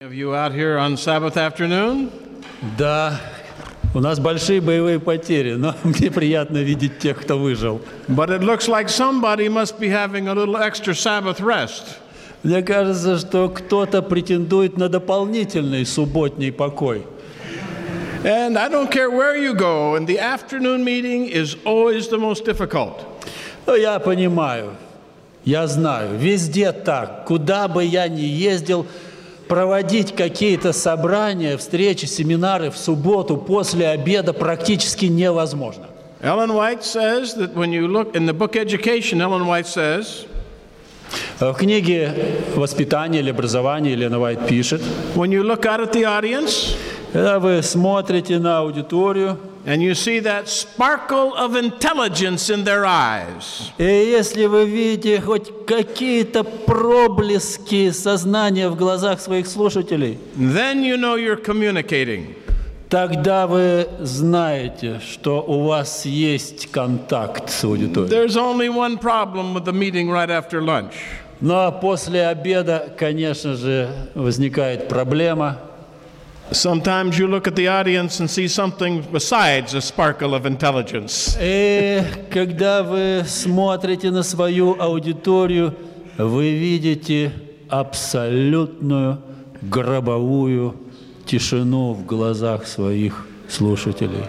of you out here on Sabbath afternoon. Да, у нас большие боевые потери, но мне приятно видеть тех, кто выжил. But it looks like somebody must be having a little extra Sabbath rest. Мне кажется, что кто-то претендует на дополнительный субботний покой. And I don't care where you go, and the afternoon meeting is always the most difficult. Но я понимаю, я знаю, везде так. Куда бы я ни ездил, проводить какие-то собрания, встречи, семинары в субботу после обеда практически невозможно. Ellen White says that when you look in the book Education, Ellen White says, В книге «Воспитание или образование» Елена Вайт пишет, when you look out at the audience когда вы смотрите на аудиторию, and you see that sparkle of intelligence in their eyes, и если вы видите хоть какие-то проблески сознания в глазах своих слушателей, then you know you're communicating. тогда вы знаете, что у вас есть контакт с аудиторией. There's only one problem with the meeting right after lunch. Но после обеда, конечно же, возникает проблема. Sometimes you look at the audience and see something besides a sparkle of intelligence. И когда вы смотрите на свою аудиторию, вы видите абсолютную гробовую тишину в глазах своих слушателей.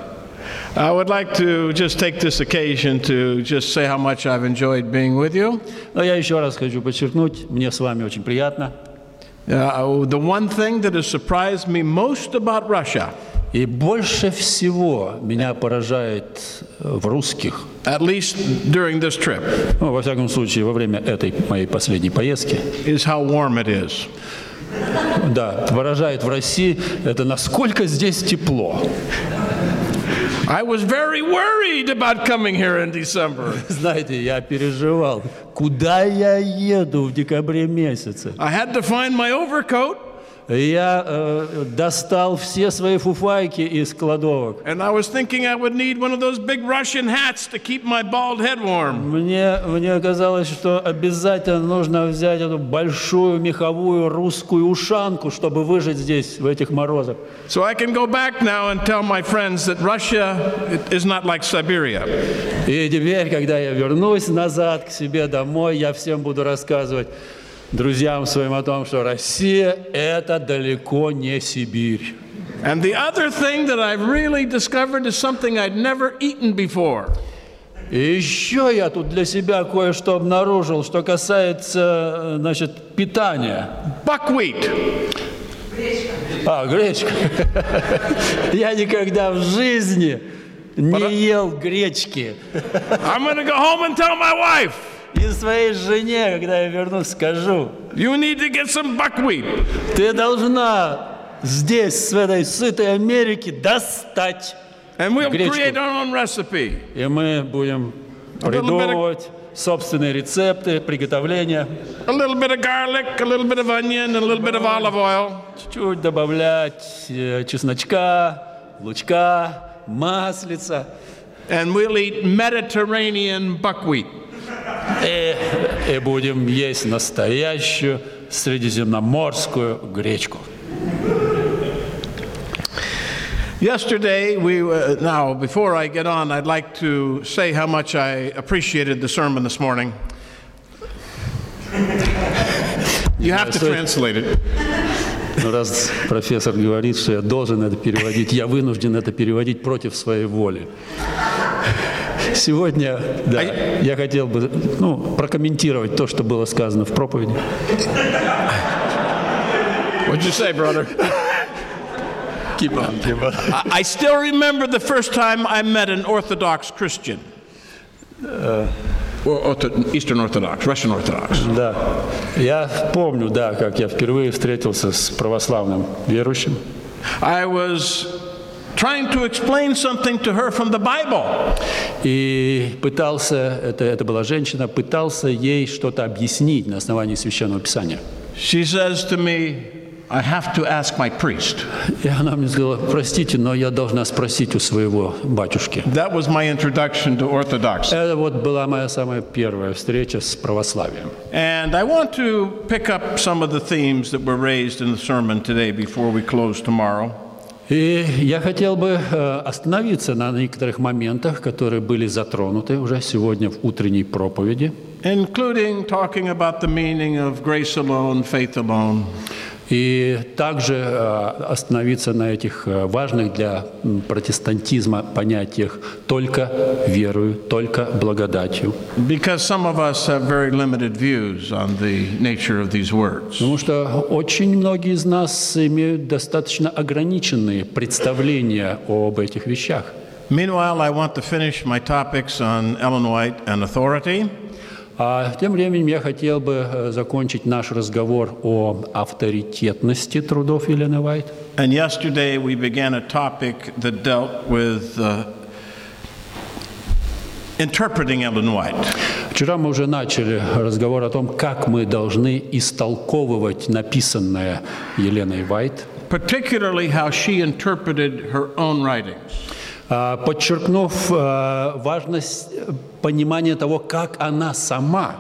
I would like to just take this occasion to just say how much I've enjoyed being with you. Но я еще раз хочу подчеркнуть, мне с вами очень приятно. Uh, the one thing that has surprised me most about Russia, И больше всего меня поражает в русских, at least during this trip, ну, во всяком случае, во время этой моей последней поездки, is how warm it is. да, поражает в России, это насколько здесь тепло. I was very worried about coming here in December. Знаете, я переживал, куда я еду в декабре месяце. I had to find my overcoat, Я э, достал все свои фуфайки из кладовок. and I was thinking I would need one of those big Russian hats to keep my bald head warm. Мне, мне казалось, что обязательно нужно взять эту большую меховую русскую ушанку, чтобы выжить здесь, в этих морозах. So I can go back now and tell my friends that Russia is not like Siberia. И теперь, когда я вернусь назад к себе домой, я всем буду рассказывать друзьям своим о том, что Россия – это далеко не Сибирь. And the other thing that I've really discovered is something I'd never eaten before. И еще я тут для себя кое-что обнаружил, что касается, э, значит, питания. Buckwheat. А, гречка. Я никогда в жизни не ел гречки. I'm to go home and tell my wife, И своей жене, когда я вернусь, скажу, you need to get some buckwheat. ты должна здесь, в этой сытой Америке, достать. And we'll Гречку. create our own recipe. И мы будем придумывать собственные рецепты приготовления. A little bit of garlic, a little bit of onion, a little bit of olive oil. Чуть-чуть добавлять э, чесночка, лучка, маслица. And we'll eat Mediterranean buckwheat. И, и будем есть настоящую средиземноморскую гречку. Yesterday, we uh, now before I get on, I'd like to say how much I appreciated the sermon this morning. You have to translate it. Но раз профессор говорит, что я должен это переводить, я вынужден это переводить против своей воли. Сегодня, да, я хотел бы ну, прокомментировать то, что было сказано в проповеди. What'd you say, brother? Keep on, keep on. I, still remember the first time I met an Orthodox Christian. or Ortho- Eastern Orthodox, Russian Orthodox. Да. Я помню, да, как я впервые встретился с православным верующим. I was trying to explain something to her from the Bible. И пытался, это, это была женщина, пытался ей что-то объяснить на основании Священного Писания. She says to me, I have to ask my priest. И она мне сказала, простите, но я должна спросить у своего батюшки. That was my introduction to Orthodoxy. Это вот была моя самая первая встреча с православием. And I want to pick up some of the themes that were raised in the sermon today before we close tomorrow. И я хотел бы э, остановиться на некоторых моментах, которые были затронуты уже сегодня в утренней проповеди. including talking about the meaning of grace alone, faith alone, И также э, остановиться на этих э, важных для протестантизма понятиях «только верою», «только благодатью». because some of us have very limited views on the nature of these words. Потому что очень многие из нас имеют достаточно ограниченные представления об этих вещах. Meanwhile, I want to finish my topics on Ellen White and authority. А тем временем я хотел бы э, закончить наш разговор о авторитетности трудов Елены Вайт. And yesterday we began a topic that dealt with uh, interpreting Ellen White. Вчера мы уже начали разговор о том, как мы должны истолковывать написанное Еленой Вайт, particularly how she interpreted her own writings. А, подчеркнув а, важность э, понимания того, как она сама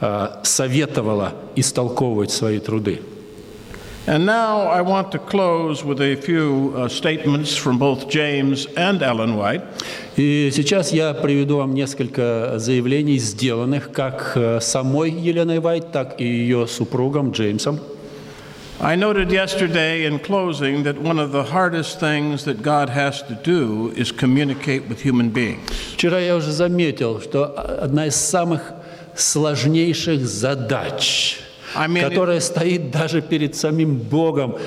а, советовала истолковывать свои труды. And now I want to close with a few uh, statements from both James and Ellen White. И сейчас я приведу вам несколько заявлений, сделанных как э, самой Еленой Вайт, так и ее супругом Джеймсом. I noted yesterday in closing that one of the hardest things that God has to do is communicate with human beings. Вчера я уже заметил, что одна из самых сложнейших задач, I mean, которая стоит даже перед самим Богом,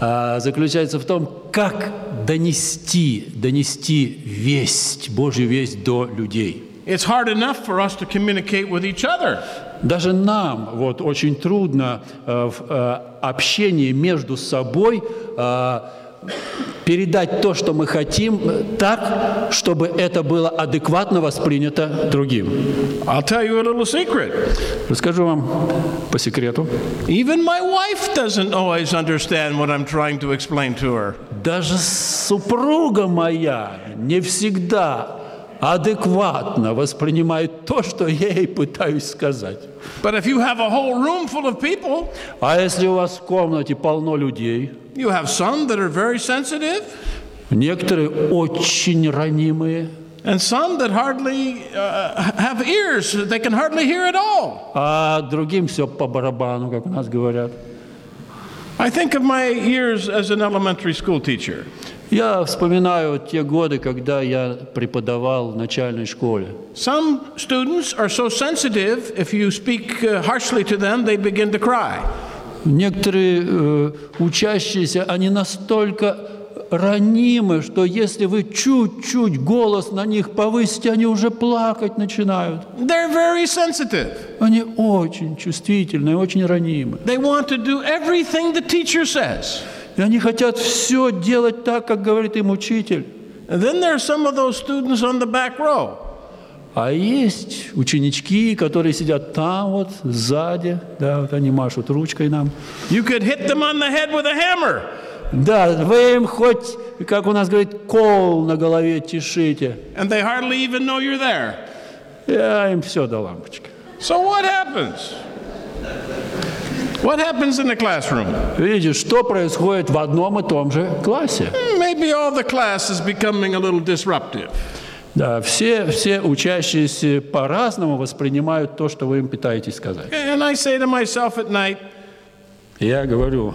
а, заключается в том, как донести, донести весть, Божью весть до людей. It's hard enough for us to communicate with each other. Даже нам вот очень трудно э, в э, общении между собой э, передать то, что мы хотим, так, чтобы это было адекватно воспринято другим. I'll tell you a little secret. Расскажу вам по секрету. Even my wife doesn't always understand what I'm trying to explain to her. Даже супруга моя не всегда адекватно воспринимает то, что я ей пытаюсь сказать. But if you have a whole room full of people, А если у вас в комнате полно людей, you have some that are very sensitive некоторые очень ранимые, and some that hardly uh, have ears, they can hardly hear at all. а другим все по барабану, как у нас говорят. I think of my years as an elementary school teacher. Я вспоминаю те годы, когда я преподавал в начальной школе. Some students are so sensitive, if you speak uh, harshly to them, they begin to cry. Некоторые э, учащиеся, они настолько ранимы, что если вы чуть-чуть голос на них повысите, они уже плакать начинают. They're very sensitive. Они очень чувствительные, очень ранимы. They want to do everything the teacher says. И они хотят все делать так, как говорит им учитель. And then there are some of those students on the back row. А есть ученички, которые сидят там вот, сзади, да, вот они машут ручкой нам. You could hit them on the head with a hammer. Да, вы им хоть, как у нас говорит, кол на голове тишите. and they hardly even know you're there. Я им все до лампочки. So what happens? What happens in the classroom? Видите, что происходит в одном и том же классе? Maybe all the class is becoming a little disruptive. Да, все, все учащиеся по-разному воспринимают то, что вы им пытаетесь сказать. And I say to myself at night, Я говорю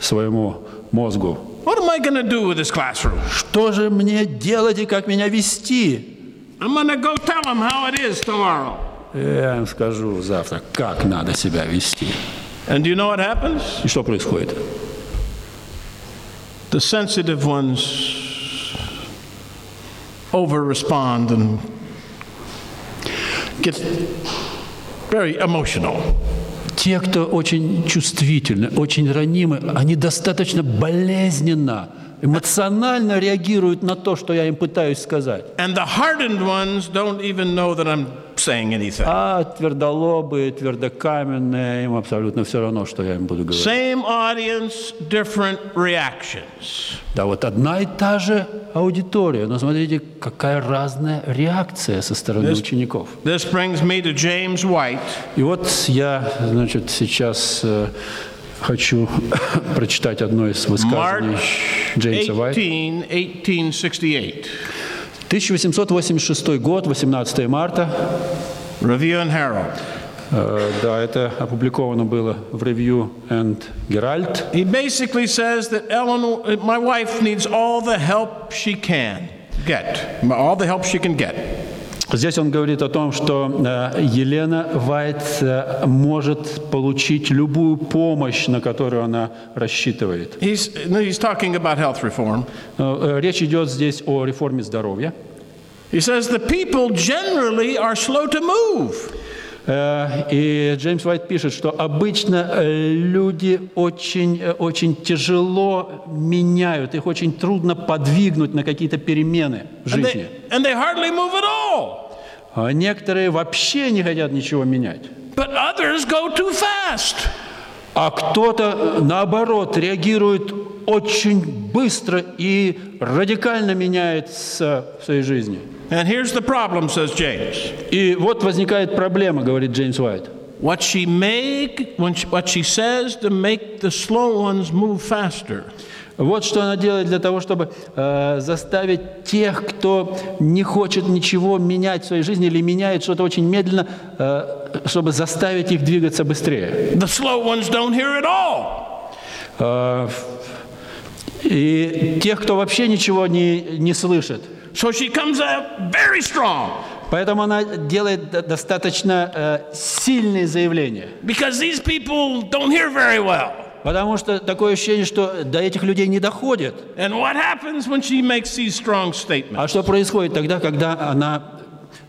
своему мозгу, what am I to do with this classroom? что же мне делать и как меня вести? I'm to go tell them how it is tomorrow. Я им скажу завтра, как надо себя вести. And do you know what happens? И что происходит? The sensitive ones over respond and get very emotional. Те, кто очень чувствительны, очень ранимы, они достаточно болезненно, эмоционально реагируют на то, что я им пытаюсь сказать. And the hardened ones don't even know that I'm saying anything. А твердолобые, твердокаменные, им абсолютно все равно, что я им буду говорить. Same audience, different reactions. Да, вот одна и та же аудитория, но смотрите, какая разная реакция со стороны This- учеников. This brings me to James White, И вот я, значит, сейчас э, хочу прочитать одно из высказываний Джеймса Уайта. 18, 1868. 1886 год, 18 марта. Review and Herald. Э, Да, это опубликовано было в Review and Herald. He basically says that Eleanor, uh, my wife needs all the help she can get, all the help she can get. Здесь он говорит о том, что э, Елена Вайт э, может получить любую помощь, на которую она рассчитывает. He's, he's talking about health reform. Э, Речь идет здесь о реформе здоровья. He says the people generally are slow to move. Э, И Джеймс Уайт пишет, что обычно э, люди очень, э, очень тяжело меняют, их очень трудно подвигнуть на какие-то перемены в And жизни. they, and they at all. А некоторые вообще не хотят ничего менять. But others go too fast. А кто-то, наоборот, реагирует очень быстро и радикально меняется в своей жизни. And here's the problem, says James. И вот возникает проблема, говорит Джеймс Уайт. What she make, when she, what she says to make the slow ones move faster. Вот что она делает для того, чтобы э, заставить тех, кто не хочет ничего менять в своей жизни или меняет что-то очень медленно, э, чтобы заставить их двигаться быстрее. The slow ones don't hear at all. Э, и тех, кто вообще ничего не, не слышит. So she comes out very strong Поэтому она делает до- достаточно э, сильные заявления. because these people don't hear very well. Потому что такое ощущение, что до этих людей не доходит. And what happens when she makes these strong statements? А что происходит тогда, когда она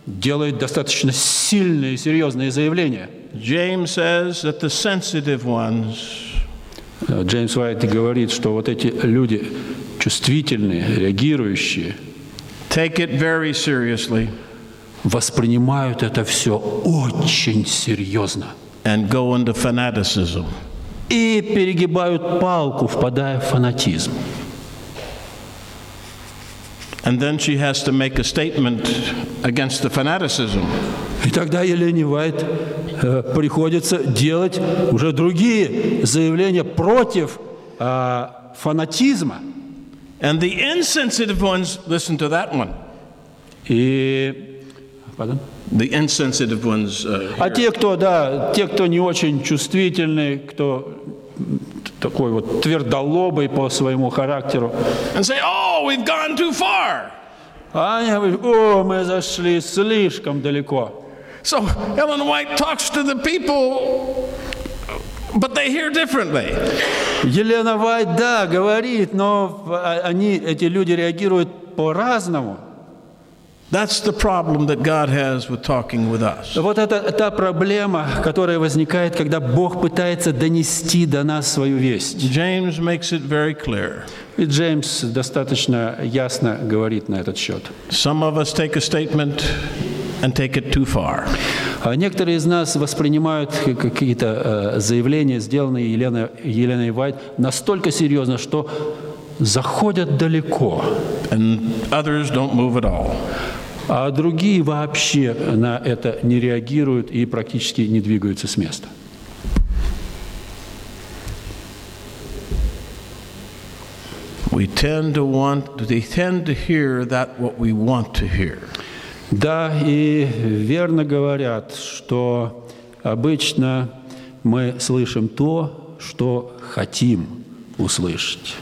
делает достаточно сильные, серьезные заявления? James says that the sensitive ones Э, Джеймс Уайт говорит, что вот эти люди чувствительные, реагирующие, take it very seriously воспринимают это все очень серьезно and go into fanaticism. и перегибают палку, впадая в фанатизм. And then she has to make a statement against the fanaticism. И тогда Елене Вайт э, приходится делать уже другие заявления против а, фанатизма. And the insensitive ones listen to that one. И Pardon? The insensitive ones. Uh, А те, кто, да, те, кто не очень чувствительный, кто м, такой вот твердолобый по своему характеру, and say, oh, we've gone too far. а они говорят, о, мы зашли слишком далеко. So Ellen White talks to the people, but they hear differently. Елена Вайт, да, говорит, но а- они, эти люди реагируют по-разному. That's the problem that God has with talking with us. Вот это та проблема, которая возникает, когда Бог пытается донести до нас свою весть. James makes it very clear. И Джеймс достаточно ясно говорит на этот счет. Some of us take a statement and take it too far. А некоторые из нас воспринимают какие-то э, заявления, сделанные Еленой, Еленой Вайт, настолько серьезно, что заходят далеко, And others don't move at all. а другие вообще на это не реагируют и практически не двигаются с места. We tend to want, they tend to hear that what we want to hear. Да, и верно говорят, что обычно мы слышим то, что хотим услышать.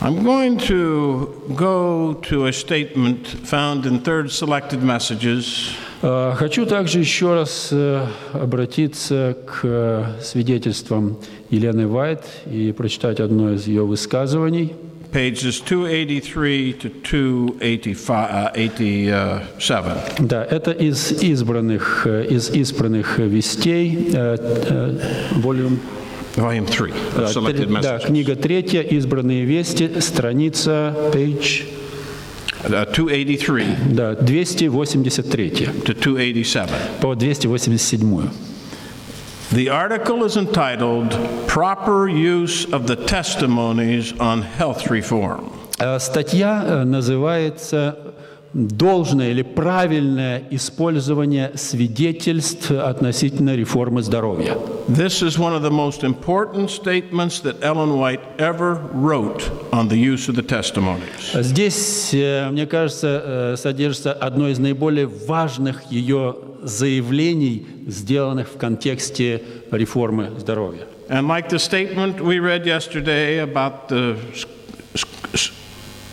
I'm going to go to a statement found in Third Selected Messages, Э, Хочу также еще раз э, обратиться к э, свидетельствам Елены Вайт и прочитать одно из ее высказываний. Pages 283 to 287. Да, это из избранных, э, из избранных вестей, э, э, volume, Volume 3 э, of Selected три- да, книга третья, избранные вести, страница, page uh, 283 Да, 283 to 287. по 287. The article is entitled Proper Use of the Testimonies on Health Reform. Э, Статья э, называется «Должное или правильное использование свидетельств относительно реформы здоровья». This is one of the most important statements that Ellen White ever wrote on the use of the testimonies. Здесь, э, мне кажется, э, содержится одно из наиболее важных ее заявлений, сделанных в контексте реформы здоровья. And like the statement we read yesterday about the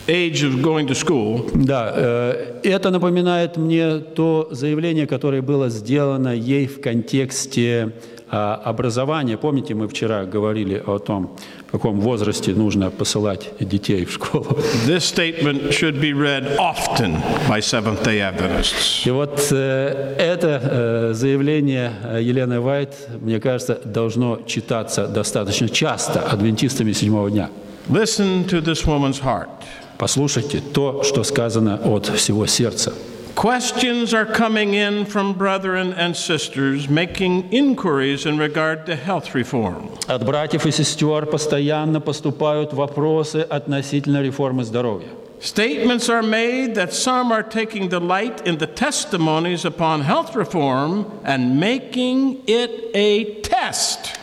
age of going to school, Да, э, это напоминает мне то заявление, которое было сделано ей в контексте а, образования. Помните, мы вчера говорили о том, в каком возрасте нужно посылать детей в школу. this statement should be read often by Seventh day Adventists. И вот э, это э, заявление Елены Вайт, мне кажется, должно читаться достаточно часто адвентистами седьмого дня. Listen to this woman's heart. Послушайте то, что сказано от всего сердца. Questions are coming in from brethren and sisters making inquiries in regard to health reform. От братьев и сестер постоянно поступают вопросы относительно реформы здоровья. Statements are made that some are taking delight in the testimonies upon health reform and making it a test.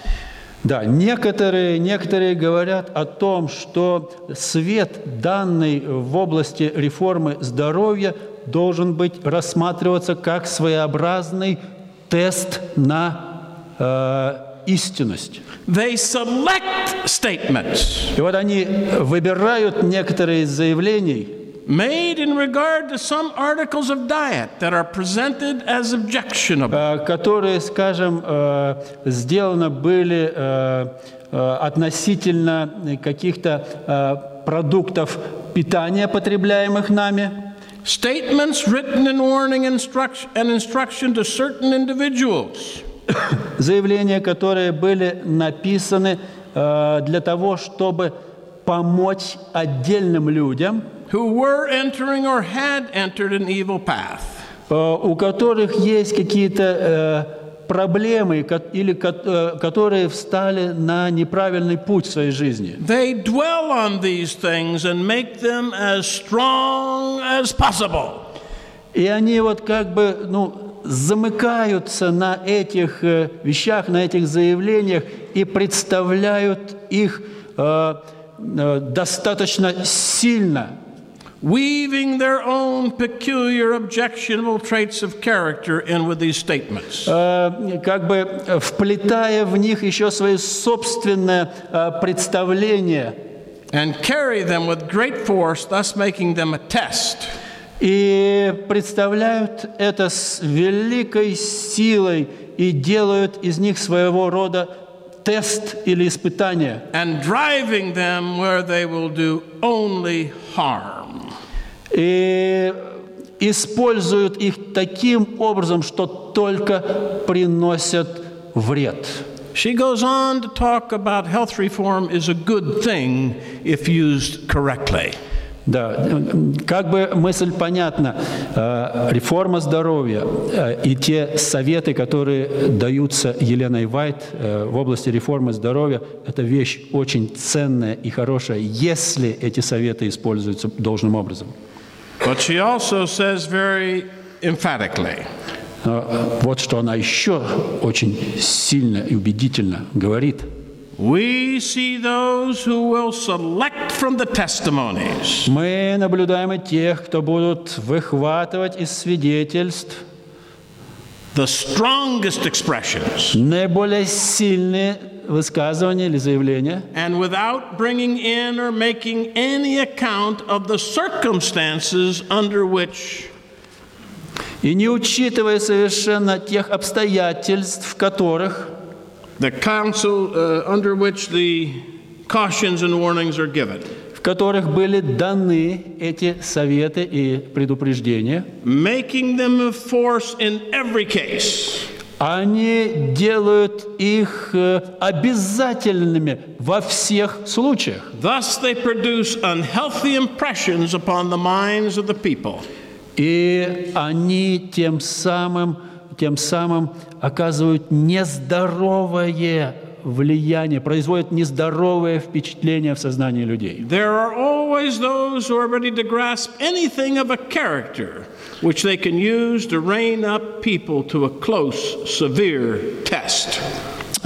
Да, некоторые, некоторые говорят о том, что свет, данный в области реформы здоровья, должен быть рассматриваться как своеобразный тест на э, истинность. They select statements И вот они выбирают некоторые из заявлений, made in regard to some articles of diet that are presented as objectionable. э, которые, скажем, э, сделаны были э, относительно каких-то продуктов питания, потребляемых нами. Statements written in warning instruction and instruction to certain individuals. заявления, которые были написаны для того, чтобы помочь отдельным людям, who were entering or had entered an evil path. э, у которых есть какие-то э, проблемы или э, которые встали на неправильный путь в своей жизни. They dwell on these things and make them as strong as possible. И они вот как бы, ну, замыкаются на этих вещах, на этих заявлениях и представляют их э, достаточно сильно. weaving their own peculiar objectionable traits of character in with these statements. э, как бы э, вплетая в них еще свои собственное э, представление and carry them with great force, thus making them a test. и представляют это с великой силой и делают из них своего рода тест или испытание. and driving them where they will do only harm. И используют их таким образом, что только приносят вред. She goes on to talk about health reform is a good thing if used correctly. Да, как бы мысль понятна. Э, Реформа здоровья э, и те советы, которые даются Еленой Вайт э, в области реформы здоровья, это вещь очень ценная и хорошая, если эти советы используются должным образом. But she also says very emphatically. Но, э, Вот что она еще очень сильно и убедительно говорит. we see those who will select from the testimonies. Мы наблюдаем и тех, кто будут выхватывать из свидетельств the strongest expressions. наиболее сильные высказывания или заявления, and without bringing in or making any account of the circumstances under which и не учитывая совершенно тех обстоятельств, в которых the counsel uh, under which the cautions and warnings are given, в которых были даны эти советы и предупреждения, making them of force in every case. Они делают их э, обязательными во всех случаях. Thus, they produce unhealthy impressions upon the minds of the people. И они тем самым, тем самым оказывают нездоровое влияние, производят нездоровое впечатление в сознании людей. There are always those who are ready to grasp anything of a character which they can use to rein up people to a close, severe test.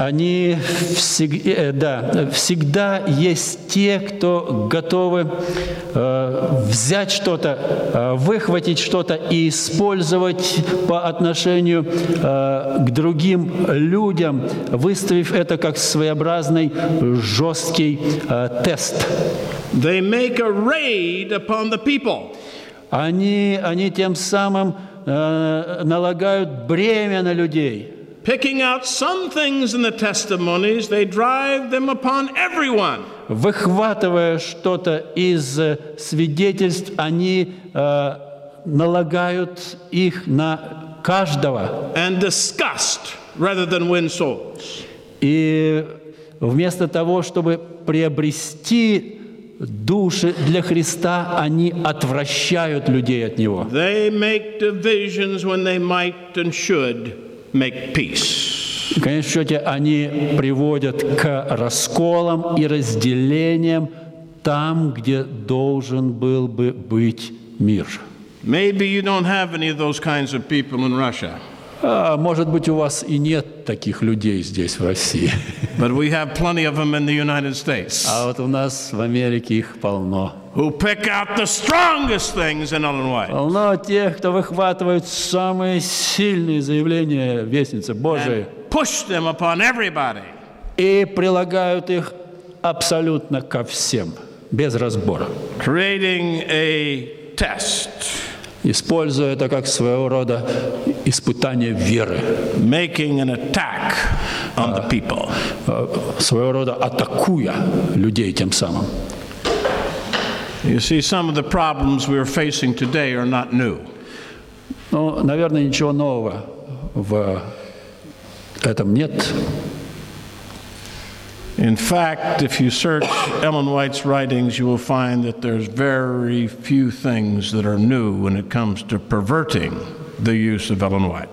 Они всег- э, да, всегда есть те, кто готовы э, взять что-то, э, выхватить что-то и использовать по отношению э, к другим людям, выставив это как своеобразный жесткий э, тест. They make a raid upon the people. Они, они тем самым э, налагают бремя на людей. Picking out some things in the testimonies, they drive them upon everyone. выхватывая что-то из э, свидетельств, они э, налагают их на каждого. and disgust rather than win souls. И вместо того, чтобы приобрести души для Христа, они отвращают людей от Него. They make divisions when they might and should Make peace. В конечном счете, они приводят к расколам и разделениям там, где должен был бы быть мир. Maybe you don't have any of those kinds of people in Russia, А, может быть, у вас и нет таких людей здесь, в России. but we have plenty of them in the United States А вот у нас в Америке их полно. Who pick out the strongest things in White Полно тех, кто выхватывает самые сильные заявления Вестницы Божией push them upon everybody. и прилагают их абсолютно ко всем, без разбора, creating a test, используя это как своего рода испытание веры, making an attack on the people. э, своего рода атакуя людей тем самым. You see, some of the problems we are facing today are not new. Ну, наверное, ничего нового в этом нет. In fact, if you search Ellen White's writings, you will find that there's very few things that are new when it comes to perverting the use of Ellen White.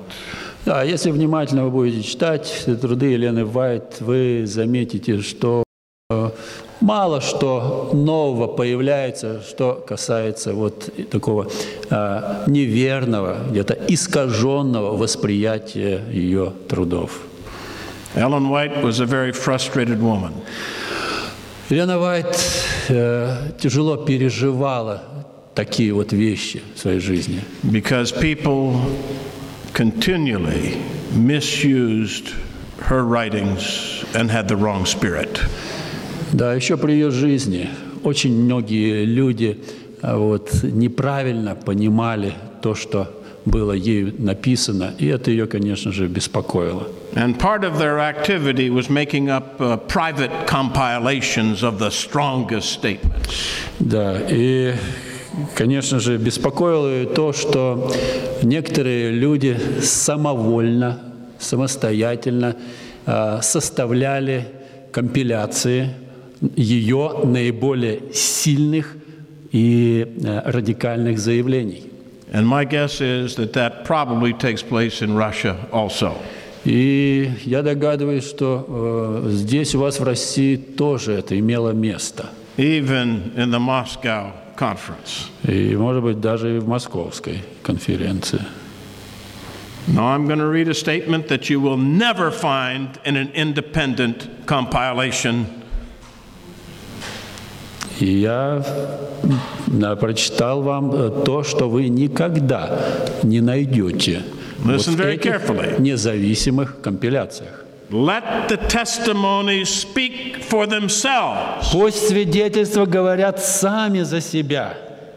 Да, если внимательно вы будете читать труды Елены Вайт, вы заметите, что э, мало что нового появляется, что касается вот такого э, неверного, где-то искаженного восприятия ее трудов. Ellen White was a very frustrated woman. Елена Вайт э, тяжело переживала такие вот вещи в своей жизни. because people continually misused her writings and had the wrong spirit. Да, еще при ее жизни очень многие люди а, вот, неправильно понимали то, что было ею написано, и это ее, конечно же, беспокоило. And part of their activity was making up uh, private compilations of the strongest statements. Да, и, конечно же, беспокоило ее то, что некоторые люди самовольно, самостоятельно а, составляли компиляции ее наиболее сильных и э, радикальных заявлений. And my guess is that that probably takes place in Russia also. И я догадываюсь, что э, здесь у вас в России тоже это имело место. even in the Moscow conference. И, может быть, даже и в московской конференции. Now, I'm going to read a statement that you will never find in an independent compilation И я м, прочитал вам э, то, что вы никогда не найдете вот Listen в very этих carefully. независимых компиляциях. Let the testimonies speak for themselves. Пусть свидетельства говорят сами за себя.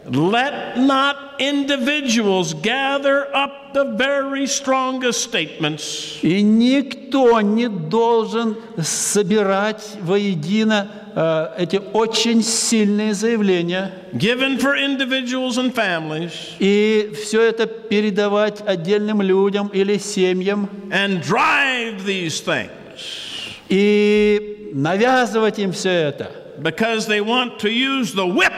Let not individuals gather up the very strongest statements И никто не должен собирать воедино эти очень сильные заявления, given for individuals and families, и все это передавать отдельным людям или семьям, and drive these things. И навязывать им все это. because they want to use the whip.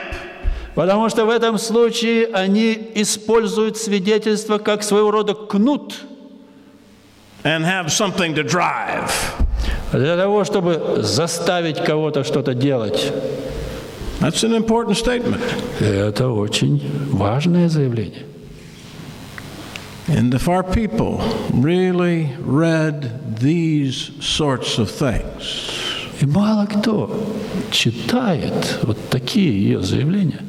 Потому что в этом случае они используют свидетельство как своего рода кнут. And have something to drive. Для того, чтобы заставить кого-то что-то делать. That's an important statement. Это очень важное заявление. And if our people really read these sorts of things, И мало кто читает вот такие ее заявления.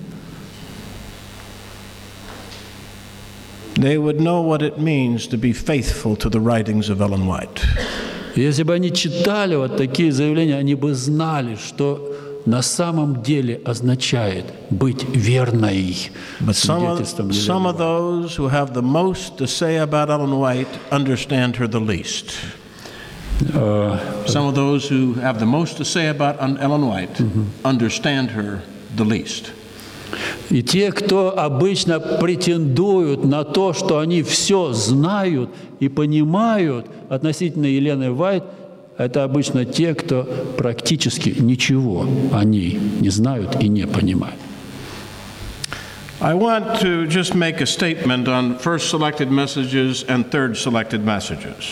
they would know what it means to be faithful to the writings of Ellen White. Если бы они читали вот такие заявления, они бы знали, что на самом деле означает быть верной But some of, свидетельством some Елены of those who have the most to say about Ellen White understand her the least. Some of those who have the most to say about Un- Ellen White understand her the least. И те, кто обычно претендуют на то, что они все знают и понимают относительно Елены Вайт, это обычно те, кто практически ничего о ней не знают и не понимают. I want to just make a statement on first selected messages and third selected messages.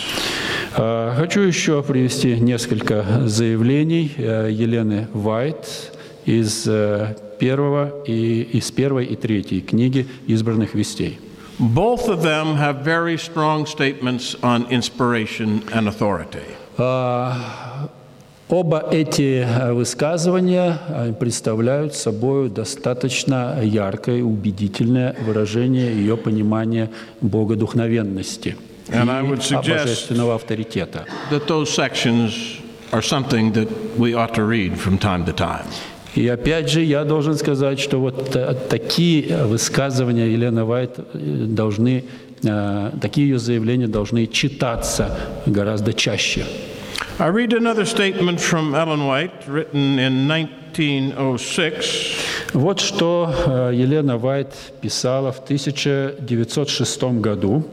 А, Хочу еще привести несколько заявлений э, Елены Вайт из э, первого и из первой и третьей книги избранных вестей. Both of them have very strong statements on inspiration and authority. А, Оба эти э, высказывания э, представляют собой достаточно яркое и убедительное выражение ее понимания богодухновенности и And I would suggest- божественного авторитета. That those sections are something that we ought to read from time to time. И опять же, я должен сказать, что вот такие высказывания Елены Вайт э, должны, э, такие ее заявления должны читаться гораздо чаще. I read another statement from Ellen White, written in 1906. Вот что э, Елена Вайт писала в 1906 году.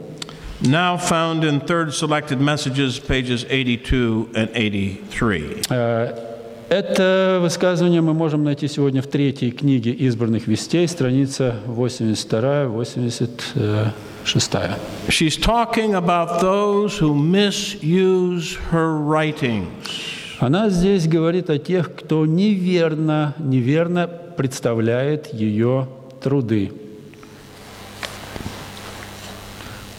Now found in third selected messages, pages 82 and 83. Это высказывание мы можем найти сегодня в третьей книге избранных вестей, страница 82-86. She's talking about those who misuse her writings. Она здесь говорит о тех, кто неверно, неверно представляет ее труды.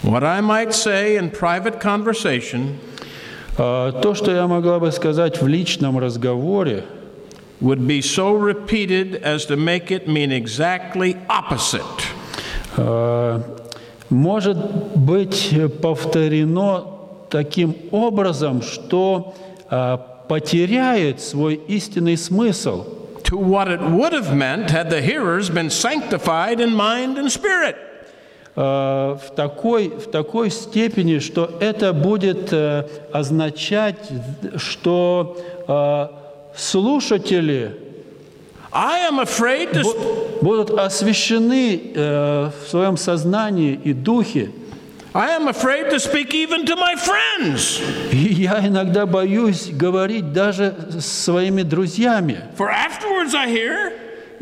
What I might say in private conversation То, что я могла бы сказать в личном разговоре, would be so repeated as to make it mean exactly opposite а, может быть повторено таким образом, что а, потеряет свой истинный смысл. to what it would have meant had the hearers been sanctified in mind and spirit. Э, в такой, в такой степени, что это будет э, означать, что э, слушатели I am afraid to. бу- будут освящены в своем сознании и духе. I am afraid to speak even to my friends. И я иногда боюсь говорить даже с своими друзьями. For afterwards I hear,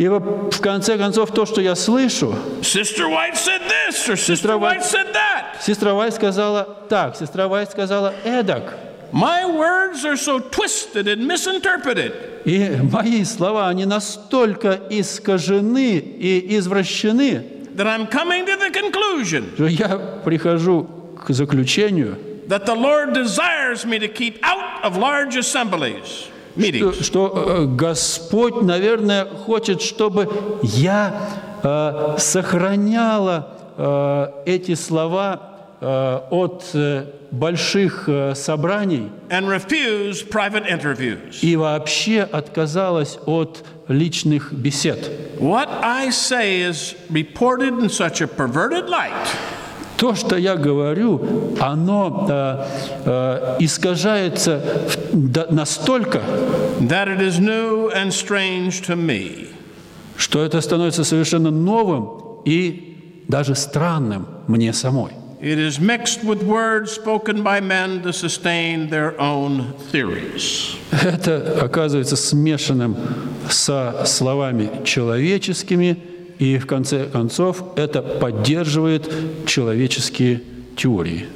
И в конце концов то, что я слышу, Sister White said this or Sister White- White said that. сестра Вайт сказала так, сестра Вайт сказала эдак. My words are so twisted and misinterpreted И мои слова, они настолько искажены и извращены, that I'm coming to the conclusion что я прихожу к заключению, that the Lord desires me to keep out of large assemblies, meetings. что, э, Господь, наверное, хочет, чтобы я э, сохраняла э, эти слова э, от э, больших э, собраний and refuse private interviews. и вообще отказалась от личных бесед. What I say is reported in such a perverted light то, что я говорю, оно э, э, искажается настолько, that it is new and strange to me. что это становится совершенно новым и даже странным мне самой. It is mixed with words spoken by men to sustain their own theories. Это оказывается смешанным со словами человеческими, и в конце концов это поддерживает человеческие теории.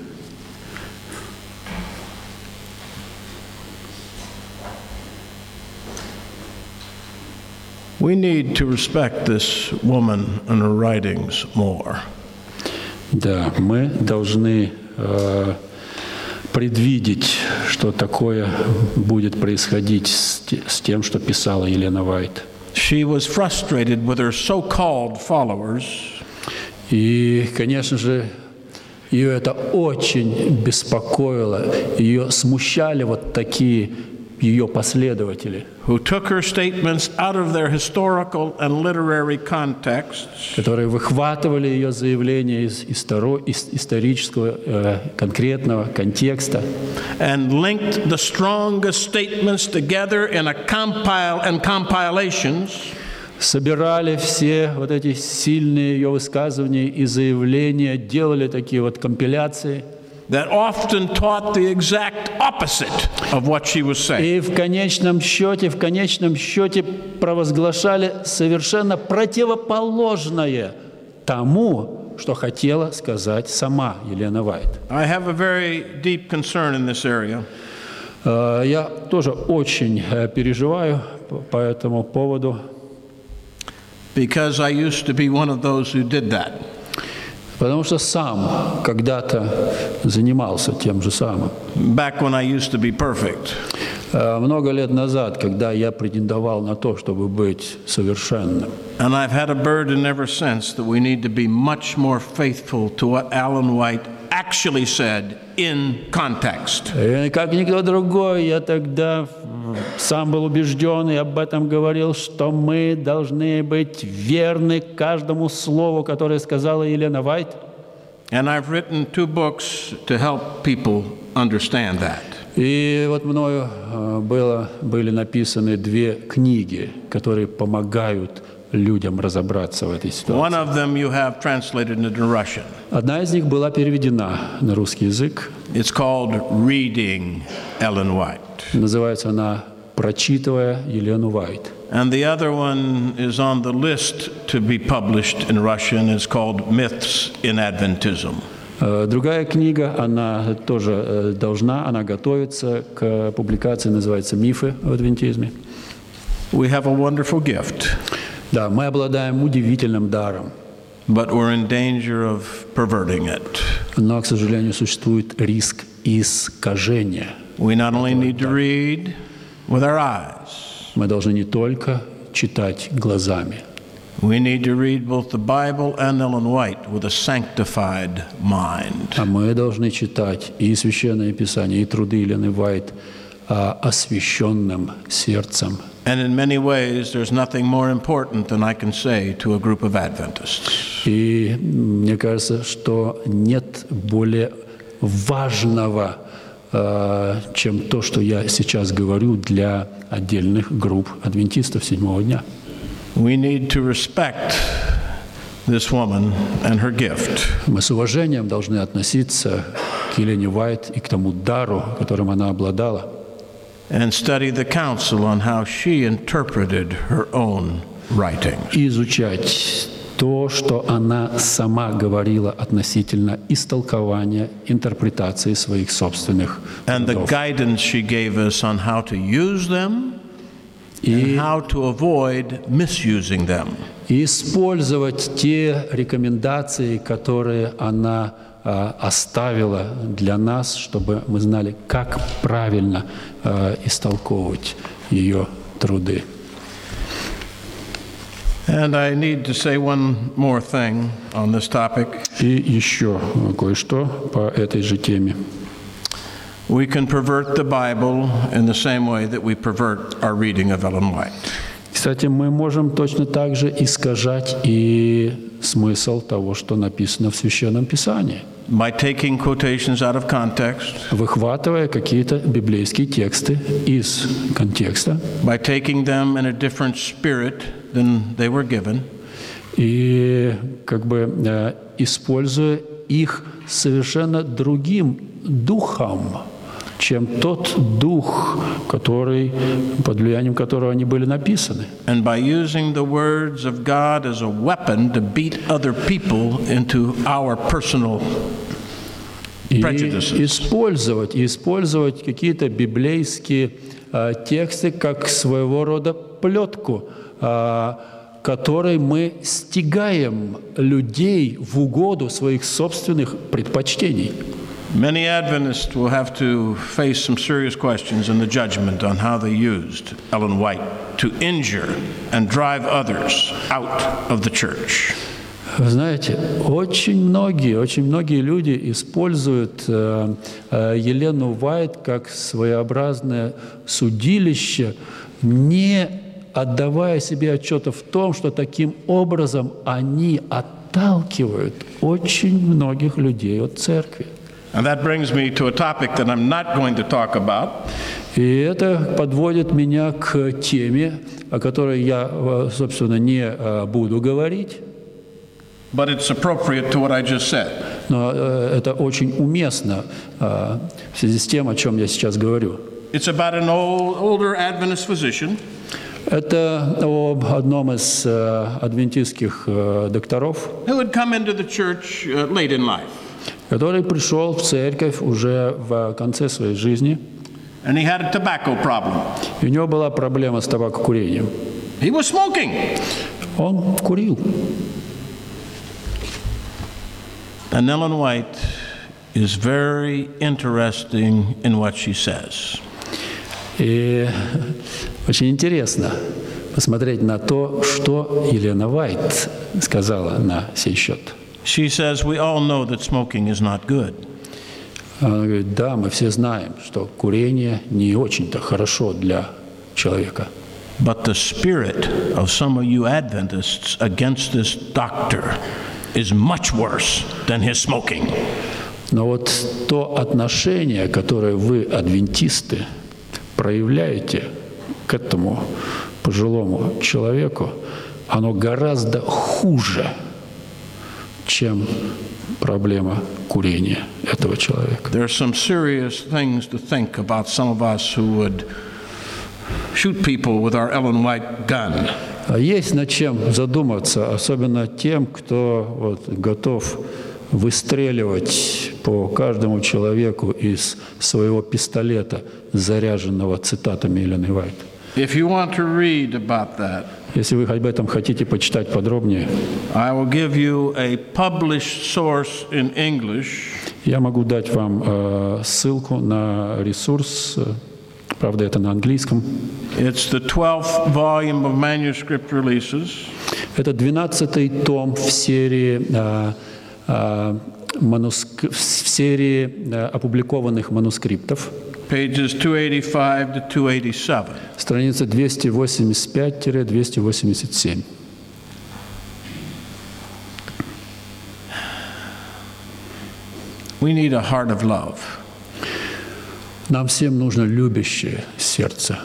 We need to respect this woman and her writings more. Да, мы должны э, предвидеть, что такое будет происходить с, с тем, что писала Елена Вайт. She was frustrated with her so called followers. И, конечно же, ее это очень беспокоило, ее смущали вот такие ее последователи, who took her statements out of their historical and literary contexts которые выхватывали ее заявления из исторо- из исторического э, конкретного контекста and linked the strongest statements together in a compile and compilations собирали все вот эти сильные ее высказывания и заявления, делали такие вот компиляции. That often taught the exact opposite of what she was saying. И в конечном счете, в конечном счете провозглашали совершенно противоположное тому, что хотела сказать сама Елена Вайт. I have a very deep concern in this area. Э, Я тоже очень э, переживаю по- по этому поводу, because I used to be one of those who did that. Потому что сам когда-то занимался тем же самым. Back when I used to be perfect. Э, Много лет назад, когда я претендовал на то, чтобы быть совершенным. And I've had a burden ever since that we need to be much more faithful to what Alan White actually said in context. И как никто другой, я тогда сам был убежден и об этом говорил, что мы должны быть верны каждому слову, которое сказала Елена Вайт. And I've written two books to help people understand that. И вот мною э, было, были написаны две книги, которые помогают людям разобраться в этой ситуации. One of them you have translated into Russian. Одна из них была переведена на русский язык. It's called Reading Ellen White. Называется она «Прочитывая Елену Вайт». And the other one is on the list to be published in Russian. It's called Myths in Adventism. Э, Другая книга, она тоже э, должна, она готовится к публикации, называется «Мифы в адвентизме». We have a wonderful gift, Да, мы обладаем удивительным даром, but we're in danger of perverting it. но, к сожалению, существует риск искажения. We not only need to read with our eyes, Мы должны не только читать глазами, we need to read both the Bible and Ellen White with a sanctified mind. а мы должны читать и Священное Писание, и труды Елены Вайт а, освященным сердцем. And in many ways, there's nothing more important than I can say to a group of Adventists. И м, мне кажется, что нет более важного, э, чем то, что я сейчас говорю для отдельных групп адвентистов седьмого дня. We need to respect this woman and her gift. Мы с уважением должны относиться к Елене Вайт и к тому дару, которым она обладала, and study the counsel on how she interpreted her own writings. и изучать то, что она сама говорила относительно истолкования, интерпретации своих собственных And the трудов. guidance she gave us on how to use them and how to avoid misusing them. и использовать те рекомендации, которые она а, оставила для нас, чтобы мы знали, как правильно а, истолковывать ее труды. And I need to say one more thing on this topic. И еще кое-что по этой же теме. We can pervert the Bible in the same way that we pervert our reading of Ellen White. Кстати, мы можем точно так же искажать и смысл того, что написано в Священном Писании. By taking quotations out of context, выхватывая какие-то библейские тексты из контекста. by taking them in a different spirit than they were given, и как бы э, используя их совершенно другим духом, чем тот дух, который, под влиянием которого они были написаны. and by using the words of God as a weapon to beat other people into our personal И использовать, использовать какие-то библейские э, тексты как своего рода плетку, э, которой мы стигаем людей в угоду своих собственных предпочтений. Many Adventists will have to face some serious questions in the judgment on how they used Ellen White to injure and drive others out of the church. Вы знаете, очень многие, очень многие люди используют э, э, Елену Вайт как своеобразное судилище, не отдавая себе отчета в том, что таким образом они отталкивают очень многих людей от церкви. And that brings me to a topic that I'm not going to talk about, И это подводит меня к теме, о которой я, э, собственно, не э, буду говорить, but it's appropriate to what I just said. но э, это очень уместно э, в связи с тем, о чем я сейчас говорю. It's about an old, older Adventist physician Это об одном из э, адвентистских э, докторов, who had come into the church uh, late in life. который пришел в церковь уже в конце своей жизни, And he had a tobacco problem. и у него была проблема с табакокурением. He was smoking. Он курил. And Ellen White is very interesting in what she says. И очень интересно посмотреть на то, что Елена Вайт сказала на сей счет. She says, We all know that smoking is not good. Она говорит, да, мы все знаем, что курение не очень-то хорошо для человека. But the spirit of some of you Adventists against this doctor is much worse than his smoking. Но вот то отношение, которое вы, адвентисты, проявляете к этому пожилому человеку, оно гораздо хуже, чем проблема курения этого человека. There are some serious things to think about some of us who would shoot people with our Ellen White gun. А есть над чем задуматься, особенно тем, кто вот, готов выстреливать по каждому человеку из своего пистолета, заряженного цитатами Елены Вайт. If you want to read about that, Если вы об этом хотите почитать подробнее, I will give you a published source in English я могу дать вам э, ссылку на ресурс, э, правда это на английском. It's the 12th volume of manuscript releases. Это 12-й том в серии, э, э, мануск- в серии э, опубликованных манускриптов. pages 285 to 287. Страница 285-287. We need a heart of love. Нам всем нужно любящее сердце.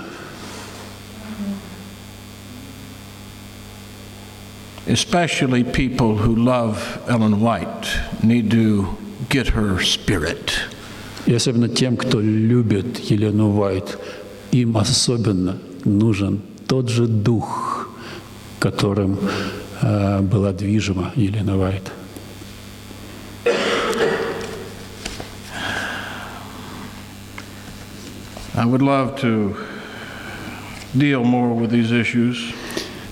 Especially people who love Ellen White need to get her spirit. И особенно тем, кто любит Елену Вайт, им особенно нужен тот же дух, которым э, была движима Елена Вайт. I would love to deal more with these issues.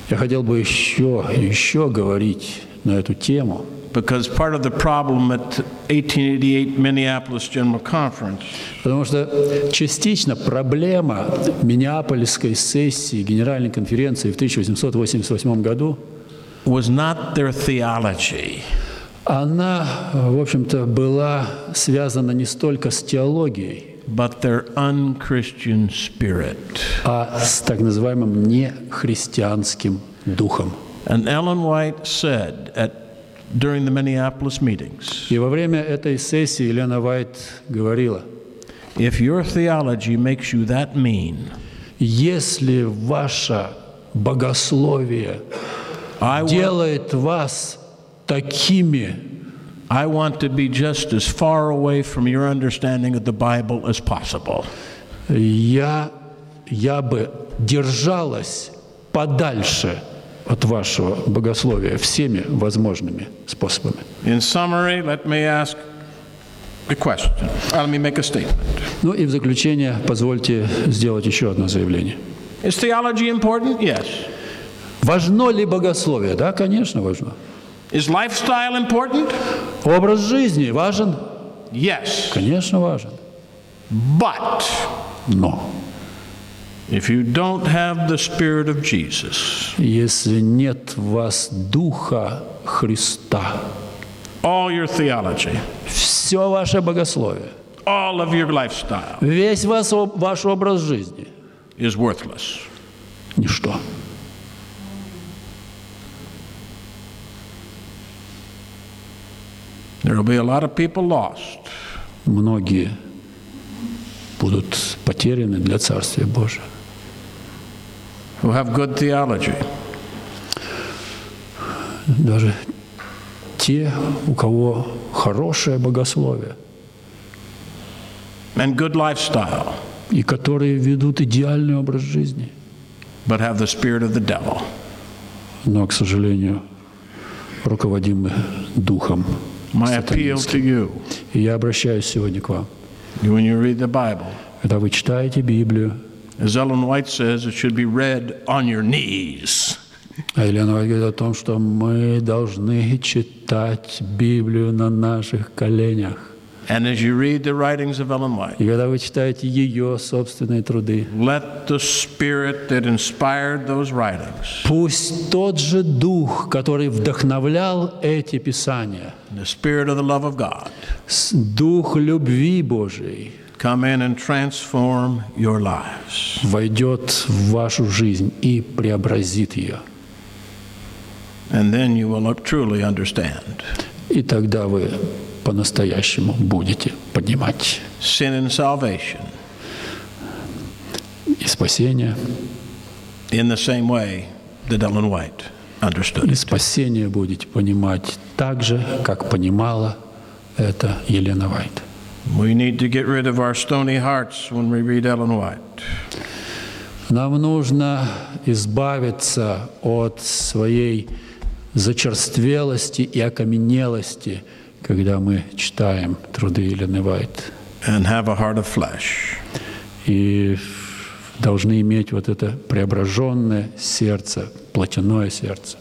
Я хотел бы еще, еще говорить на эту тему, because part of the problem at 1888 Minneapolis General Conference потому что частично проблема Миннеаполисской сессии Генеральной конференции в 1888 году was not their theology, она, в общем-то, была связана не столько с теологией, but their unchristian spirit. а с так называемым нехристианским духом. And Ellen White said at during the Minneapolis meetings. И во время этой сессии Елена Вайт говорила, If your theology makes you that mean, если ваше богословие I want, делает вас такими, I want to be just as far away from your understanding of the Bible as possible. я, я бы держалась подальше от вашего богословия всеми возможными способами. In summary, let me ask a question. Let me make a statement. Ну и в заключение позвольте сделать еще одно заявление. Is theology important? Yes. Важно ли богословие? Да, конечно, важно. Is lifestyle important? Образ жизни важен? Yes. Конечно, важен. But Но if you don't have the Spirit of Jesus, если нет в вас Духа Христа, all your theology, все ваше богословие, all of your lifestyle весь вас, ваш образ жизни is worthless. – ничто. There will be a lot of people lost Многие будут потеряны для Царствия Божия. Who have good theology, Даже те, у кого хорошее богословие, and good lifestyle, и которые ведут идеальный образ жизни, but have the spirit of the devil. но, к сожалению, руководимы духом. My appeal to you, И я обращаюсь сегодня к вам. when you read the Bible, Когда вы читаете Библию, as Ellen White says, it should be read on your knees. а Елена Вайт говорит о том, что мы должны читать Библию на наших коленях. And as you read the writings of Ellen White, И когда вы читаете ее собственные труды, let the spirit that inspired those writings, пусть тот же Дух, который вдохновлял эти Писания, the spirit of the love of God, Дух любви Божией, come in and transform your lives. войдет в вашу жизнь и преобразит ее. And then you will truly understand И тогда вы по-настоящему будете понимать sin and salvation и спасение, in the same way that Ellen White understood и спасение будете понимать так же, как понимала это Елена Вайт. We need to get rid of our stony hearts when we read Ellen White. Нам нужно избавиться от своей зачерствелости и окаменелости, когда мы читаем труды Елены Вайт. and have a heart of flesh. И должны иметь вот это преображенное сердце, плотяное сердце.